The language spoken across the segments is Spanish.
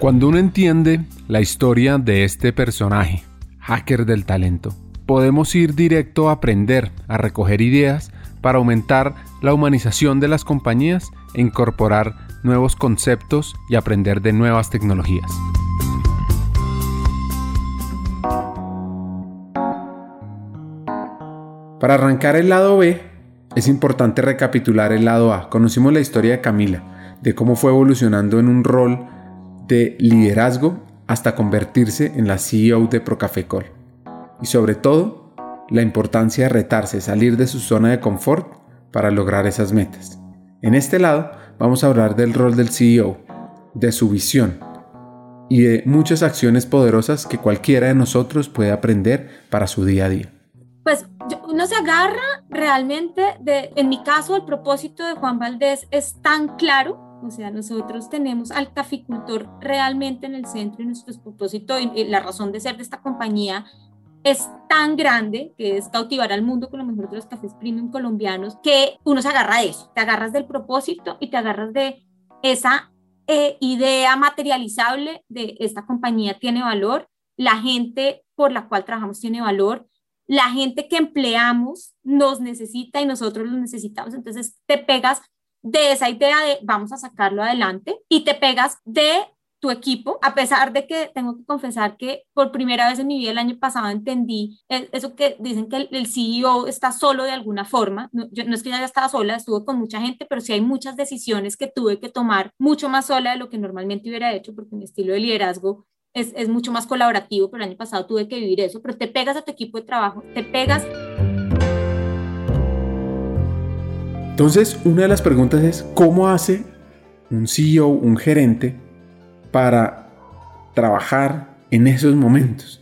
Cuando uno entiende la historia de este personaje, hacker del talento, podemos ir directo a aprender, a recoger ideas para aumentar la humanización de las compañías e incorporar nuevos conceptos y aprender de nuevas tecnologías. Para arrancar el lado B, es importante recapitular el lado A. Conocimos la historia de Camila, de cómo fue evolucionando en un rol de liderazgo hasta convertirse en la CEO de Procafecol. Y sobre todo, la importancia de retarse, salir de su zona de confort para lograr esas metas. En este lado vamos a hablar del rol del CEO, de su visión y de muchas acciones poderosas que cualquiera de nosotros puede aprender para su día a día. Pues uno se agarra realmente de, en mi caso, el propósito de Juan Valdés es tan claro o sea, nosotros tenemos al caficultor realmente en el centro y nuestro propósito y la razón de ser de esta compañía es tan grande, que es cautivar al mundo con lo mejor de los cafés premium colombianos, que uno se agarra de eso, te agarras del propósito y te agarras de esa eh, idea materializable de esta compañía tiene valor, la gente por la cual trabajamos tiene valor, la gente que empleamos nos necesita y nosotros lo necesitamos, entonces te pegas de esa idea de vamos a sacarlo adelante y te pegas de tu equipo, a pesar de que tengo que confesar que por primera vez en mi vida el año pasado entendí eso que dicen que el, CEO está solo de alguna forma. No, yo, no es que ya estaba sola, estuve con mucha gente, pero sí hay muchas decisiones que tuve que tomar mucho más sola de lo que normalmente hubiera hecho, porque mi estilo de liderazgo es, es mucho más colaborativo, pero el año pasado tuve que vivir eso, pero te pegas a tu equipo de trabajo, te pegas Entonces, una de las preguntas es, ¿cómo hace un CEO, un gerente, para trabajar en esos momentos?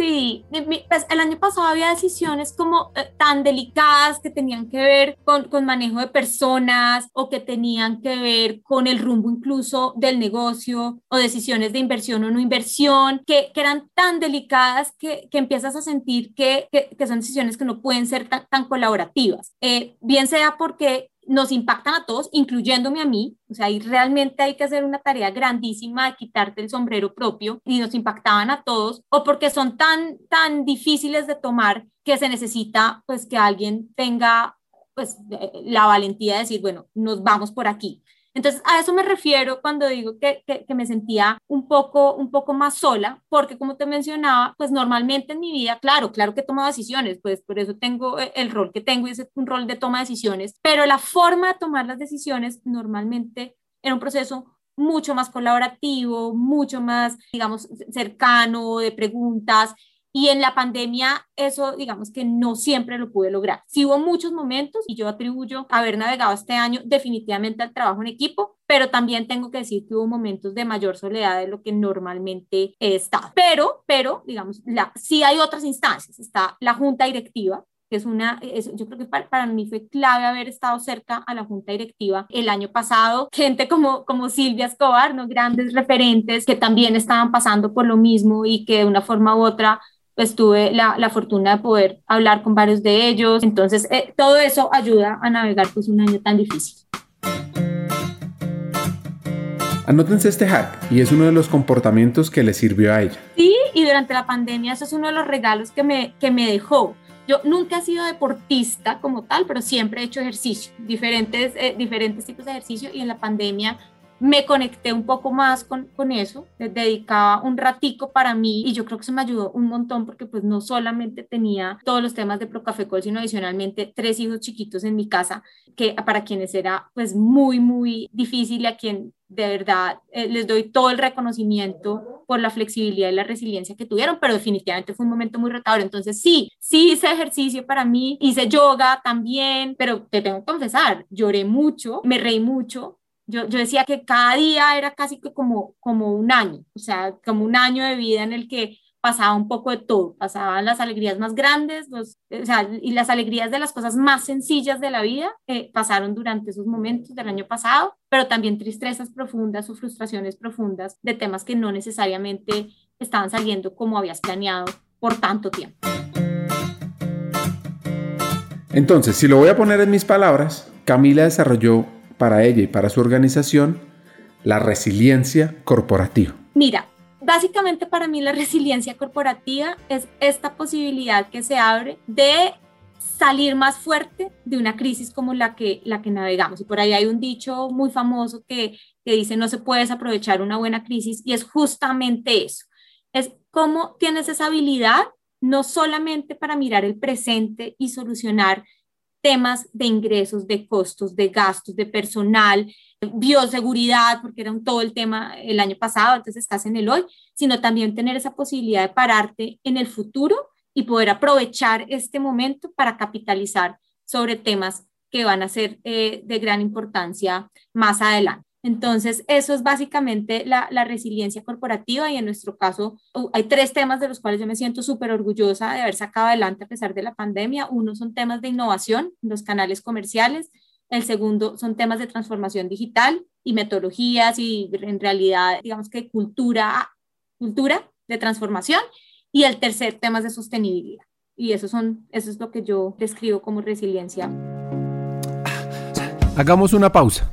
Sí, pues el año pasado había decisiones como eh, tan delicadas que tenían que ver con, con, manejo de personas o que tenían que ver con el rumbo incluso del negocio o decisiones de inversión o no inversión, que, eran tan delicadas que, que empiezas a sentir que, que, son decisiones que no pueden ser tan, tan colaborativas. Eh, bien sea porque nos impactan a todos, incluyéndome a mí. O sea, ahí realmente hay que hacer una tarea grandísima de quitarte el sombrero propio y nos impactaban a todos, o porque son tan, tan difíciles de tomar que se necesita pues que alguien tenga pues eh, la valentía de decir, bueno, nos vamos por aquí. Entonces, a eso me refiero cuando digo que, que, me sentía un poco, un poco más sola, porque como te mencionaba, pues normalmente en mi vida, claro, claro que tomo decisiones, pues por eso tengo eh, el rol que tengo y es un rol de toma de decisiones, pero la forma de tomar las decisiones normalmente era un proceso mucho más colaborativo, mucho más, digamos, cercano, de preguntas, y en la pandemia eso, digamos que no siempre lo pude lograr. Sí hubo muchos momentos y yo atribuyo haber navegado este año definitivamente al trabajo en equipo, pero también tengo que decir que hubo momentos de mayor soledad de lo que normalmente he estado. Pero, pero, digamos, la, sí hay otras instancias. Está la junta directiva, que es una, yo creo que para, para, mí fue clave haber estado cerca a la junta directiva el año pasado, gente como, como Silvia Escobar, ¿no? grandes referentes que también estaban pasando por lo mismo y que de una forma u otra pues tuve la, la, fortuna de poder hablar con varios de ellos. Entonces, eh, todo eso ayuda a navegar pues un año tan difícil. Anótense este hack y es uno de los comportamientos que le sirvió a ella. Sí, y durante la pandemia eso es uno de los regalos que me, que me dejó. Yo nunca he sido deportista como tal, pero siempre he hecho ejercicio, diferentes, eh, diferentes tipos de ejercicio y en la pandemia me conecté un poco más con, con eso, dedicaba un ratico para mí y yo creo que eso me ayudó un montón porque pues no solamente tenía todos los temas de Procafecol, sino adicionalmente tres hijos chiquitos en mi casa, que para quienes era pues muy, muy difícil y a quien de verdad eh, les doy todo el reconocimiento por la flexibilidad y la resiliencia que tuvieron, pero definitivamente fue un momento muy retador. Entonces sí, sí hice ejercicio para mí, hice yoga también, pero te tengo que confesar, lloré mucho, me reí mucho, yo, yo, decía que cada día era casi que como, como un año, o sea, como un año de vida en el que pasaba un poco de todo, pasaban las alegrías más grandes, los, o sea, y las alegrías de las cosas más sencillas de la vida eh, pasaron durante esos momentos del año pasado, pero también tristezas profundas o frustraciones profundas de temas que no necesariamente estaban saliendo como habías planeado por tanto tiempo. Entonces, si lo voy a poner en mis palabras, Camila desarrolló para ella y para su organización la resiliencia corporativa? Mira, básicamente para mí la resiliencia corporativa es esta posibilidad que se abre de salir más fuerte de una crisis como la que, la que navegamos. Y por ahí hay un dicho muy famoso que, que dice no se puede desaprovechar una buena crisis y es justamente eso. Es cómo tienes esa habilidad no solamente para mirar el presente y solucionar temas de ingresos, de costos, de gastos, de personal, bioseguridad, porque era un, todo el tema el año pasado, entonces estás en el hoy, sino también tener esa posibilidad de pararte en el futuro y poder aprovechar este momento para capitalizar sobre temas que van a ser eh, de gran importancia más adelante. Entonces, eso es básicamente la, resiliencia corporativa y en nuestro caso hay tres temas de los cuales yo me siento súper orgullosa de haber sacado adelante a pesar de la pandemia. Uno son temas de innovación, los canales comerciales. El segundo son temas de transformación digital y metodologías y en realidad, digamos que cultura, cultura de transformación. Y el tercer tema es de sostenibilidad. Y eso, son, eso es lo que yo describo como resiliencia. Hagamos una pausa.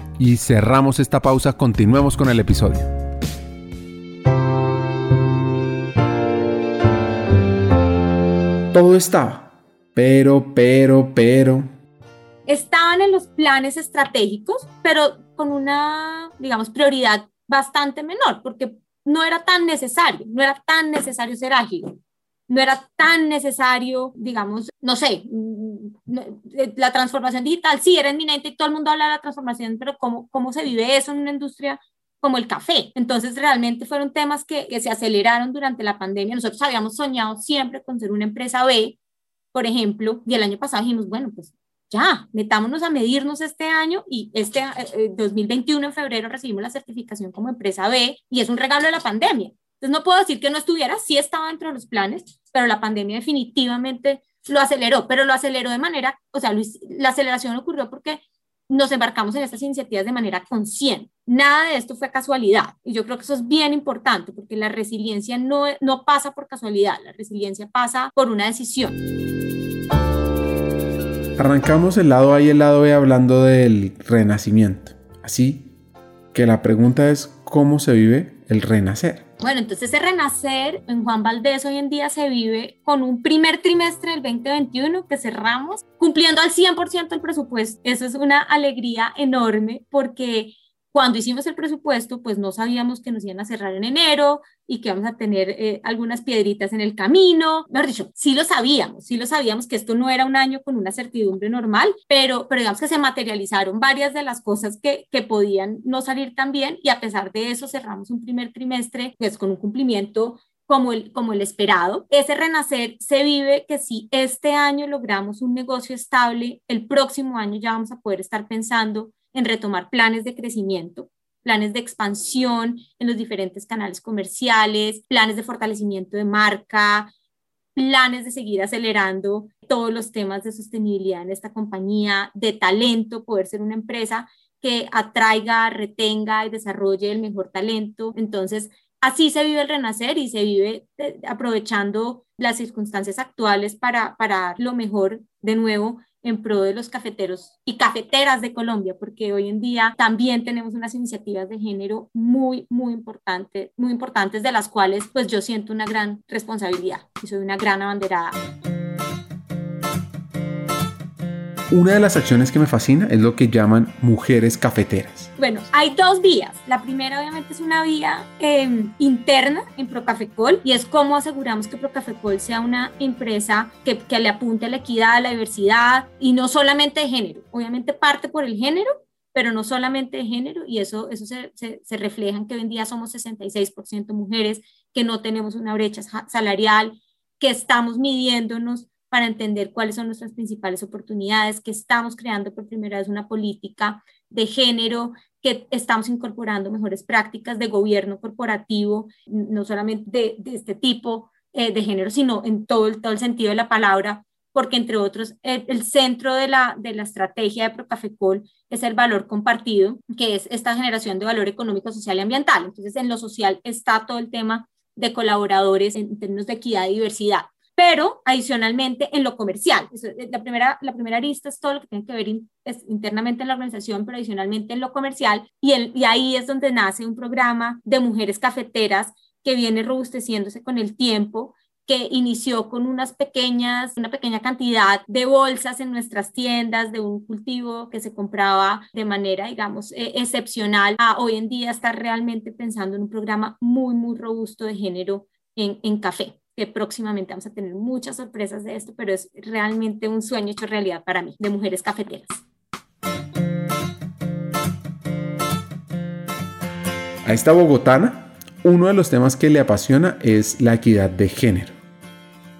y cerramos esta pausa. Continuemos con el episodio. Todo estaba, pero, pero, pero estaban en los planes estratégicos, pero con una, digamos, prioridad bastante menor, porque no era tan necesario, no era tan necesario ser ágil, no era tan necesario, digamos, no sé, la transformación digital, sí, era inminente y todo el mundo habla de la transformación, pero ¿cómo, cómo se vive eso en una industria como el café? Entonces, realmente fueron temas que, que se aceleraron durante la pandemia. Nosotros habíamos soñado siempre con ser una empresa B, por ejemplo, y el año pasado dijimos, bueno, pues ya, metámonos a medirnos este año y este 2021 eh, en febrero recibimos la certificación como empresa B y es un regalo de la pandemia. Entonces no puedo decir que no estuviera, sí estaba dentro de los planes, pero la pandemia definitivamente lo aceleró, pero lo aceleró de manera, o sea, la aceleración ocurrió porque nos embarcamos en estas iniciativas de manera consciente. Nada de esto fue casualidad. Y yo creo que eso es bien importante porque la resiliencia no, no pasa por casualidad, la resiliencia pasa por una decisión. Arrancamos el lado A y el lado B hablando del renacimiento. Así que la pregunta es cómo se vive el renacer. Bueno, entonces ese renacer en Juan Valdés hoy en día se vive con un primer trimestre del 2021 que cerramos cumpliendo al 100% el presupuesto. Eso es una alegría enorme porque cuando hicimos el presupuesto, pues no sabíamos que nos iban a cerrar en enero y que vamos a tener eh, algunas piedritas en el camino. Mejor dicho, sí lo sabíamos, sí lo sabíamos que esto no era un año con una certidumbre normal, pero, pero digamos que se materializaron varias de las cosas que, que podían no salir tan bien y a pesar de eso cerramos un primer trimestre pues con un cumplimiento como el, como el esperado. Ese renacer se vive que si este año logramos un negocio estable, el próximo año ya vamos a poder estar pensando en retomar planes de crecimiento, planes de expansión en los diferentes canales comerciales, planes de fortalecimiento de marca, planes de seguir acelerando todos los temas de sostenibilidad en esta compañía, de talento, poder ser una empresa que atraiga, retenga y desarrolle el mejor talento. Entonces, así se vive el renacer y se vive eh, aprovechando las circunstancias actuales para, para lo mejor de nuevo en pro de los cafeteros y cafeteras de Colombia, porque hoy en día también tenemos unas iniciativas de género muy, muy importantes, muy importantes de las cuales pues yo siento una gran responsabilidad y soy una gran abanderada. Una de las acciones que me fascina es lo que llaman mujeres cafeteras. Bueno, hay dos vías. La primera obviamente es una vía em, interna en Procafecol y es cómo aseguramos que Procafecol sea una empresa que, que le apunte a la equidad, a la diversidad y no solamente de género. Obviamente parte por el género, pero no solamente de género, y eso, eso se, se, se, refleja en que hoy en día somos 66% mujeres, que no tenemos una brecha salarial, que estamos midiéndonos para entender cuáles son nuestras principales oportunidades, que estamos creando por primera vez una política de género que estamos incorporando mejores prácticas de gobierno corporativo, no solamente de, este tipo eh, de género, sino en todo el, todo el sentido de la palabra, porque entre otros el, centro de la, de la estrategia de Procafecol es el valor compartido, que es esta generación de valor económico, social y ambiental. Entonces, en lo social está todo el tema de colaboradores en términos de equidad y diversidad pero adicionalmente en lo comercial. La primera, la primera arista es todo lo que tiene que ver internamente en la organización, pero adicionalmente en lo comercial, y ahí es donde nace un programa de mujeres cafeteras que viene robusteciéndose con el tiempo, que inició con unas pequeñas, una pequeña cantidad de bolsas en nuestras tiendas de un cultivo que se compraba de manera, digamos, eh, excepcional, a hoy en día estar realmente pensando en un programa muy, muy robusto de género en, en café que próximamente vamos a tener muchas sorpresas de esto, pero es realmente un sueño hecho realidad para mí, de mujeres cafeteras. A esta bogotana, uno de los temas que le apasiona es la equidad de género.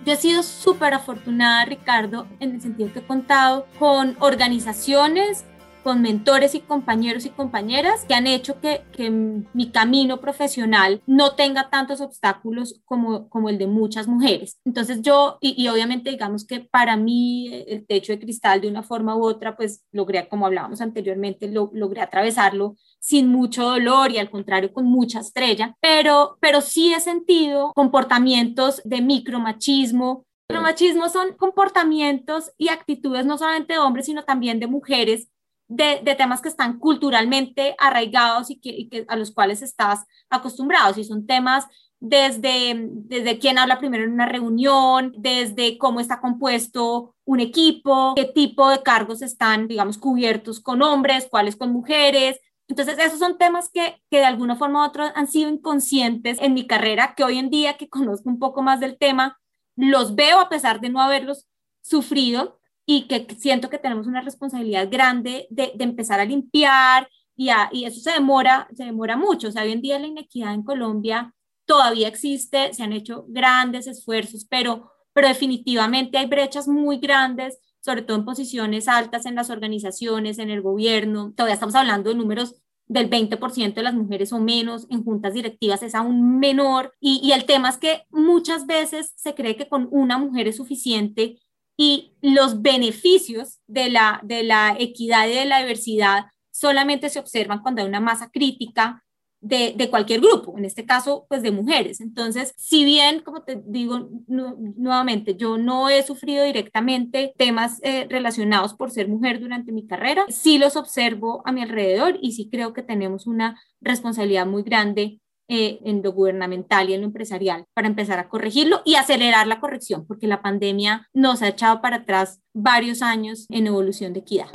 Yo he sido súper afortunada, Ricardo, en el sentido que he contado con organizaciones con mentores y compañeros y compañeras que han hecho que, que, mi camino profesional no tenga tantos obstáculos como, como el de muchas mujeres. Entonces yo, y, obviamente digamos que para mí el techo de cristal de una forma u otra, pues logré, como hablábamos anteriormente, lo, logré atravesarlo sin mucho dolor y al contrario con mucha estrella, pero, pero sí he sentido comportamientos de micromachismo, Micromachismo son comportamientos y actitudes no solamente de hombres, sino también de mujeres de, temas que están culturalmente arraigados y, que, a los cuales estás acostumbrados. Y son temas desde, desde quién habla primero en una reunión, desde cómo está compuesto un equipo, qué tipo de cargos están, digamos, cubiertos con hombres, cuáles con mujeres. Entonces, esos son temas que, que de alguna forma u otra han sido inconscientes en mi carrera, que hoy en día que conozco un poco más del tema, los veo a pesar de no haberlos sufrido y que siento que tenemos una responsabilidad grande de, empezar a limpiar y, y, eso se demora, se demora mucho. O sea, hoy en día la inequidad en Colombia todavía existe, se han hecho grandes esfuerzos, pero, pero definitivamente hay brechas muy grandes, sobre todo en posiciones altas en las organizaciones, en el gobierno. Todavía estamos hablando de números del 20% de las mujeres o menos, en juntas directivas es aún menor. Y, y el tema es que muchas veces se cree que con una mujer es suficiente y los beneficios de la, de la equidad y de la diversidad solamente se observan cuando hay una masa crítica de, de, cualquier grupo, en este caso, pues de mujeres. Entonces, si bien, como te digo nuevamente, yo no he sufrido directamente temas eh, relacionados por ser mujer durante mi carrera, sí los observo a mi alrededor y sí creo que tenemos una responsabilidad muy grande eh, en lo gubernamental y en lo empresarial para empezar a corregirlo y acelerar la corrección, porque la pandemia nos ha echado para atrás varios años en evolución de equidad.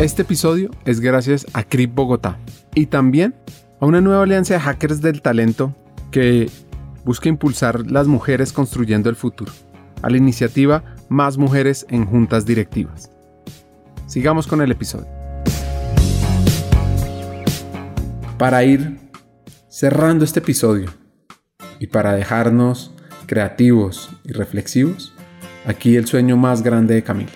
Este episodio es gracias a CRIP Bogotá y también a una nueva alianza de hackers del talento que busca impulsar las mujeres construyendo el futuro, a la iniciativa Más Mujeres en Juntas Directivas. Sigamos con el episodio. Para ir cerrando este episodio y para dejarnos creativos y reflexivos, aquí el sueño más grande de Camila.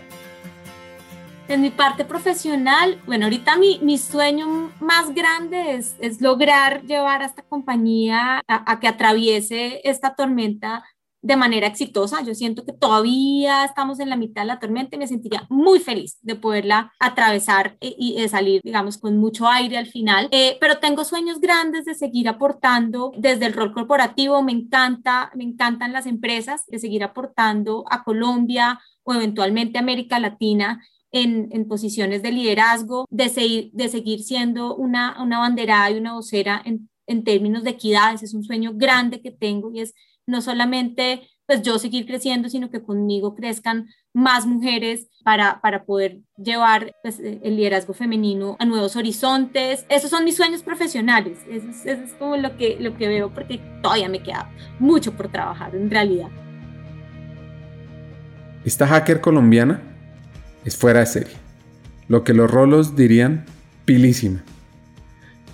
En mi parte profesional, bueno, ahorita mi, mi sueño más grande es, es lograr llevar a esta compañía a, a que atraviese esta tormenta de manera exitosa. Yo siento que todavía estamos en la mitad de la tormenta y me sentiría muy feliz de poderla atravesar y, de salir, digamos, con mucho aire al final. Eh, pero tengo sueños grandes de seguir aportando desde el rol corporativo. Me encanta, me encantan las empresas, de seguir aportando a Colombia o eventualmente a América Latina en, en, posiciones de liderazgo, de, seguir, de seguir siendo una, una banderada y una vocera en, en términos de equidad. Es un sueño grande que tengo y es no solamente pues yo seguir creciendo, sino que conmigo crezcan más mujeres para, para poder llevar pues, el liderazgo femenino a nuevos horizontes. Esos son mis sueños profesionales, eso es, como lo que, lo que veo porque todavía me queda mucho por trabajar en realidad. Esta hacker colombiana es fuera de serie, lo que los rolos dirían pilísima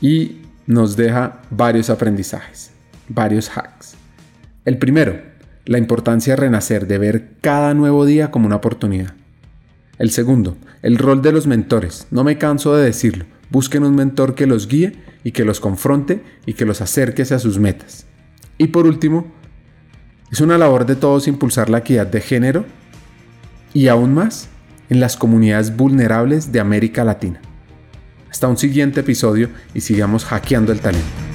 y nos deja varios aprendizajes, varios hacks. El primero, la importancia de renacer, de ver cada nuevo día como una oportunidad. El segundo, el rol de los mentores. No me canso de decirlo. Busquen un mentor que los guíe y que los confronte y que los acerque a sus metas. Y por último, es una labor de todos impulsar la equidad de género y aún más en las comunidades vulnerables de América Latina. Hasta un siguiente episodio y sigamos hackeando el talento.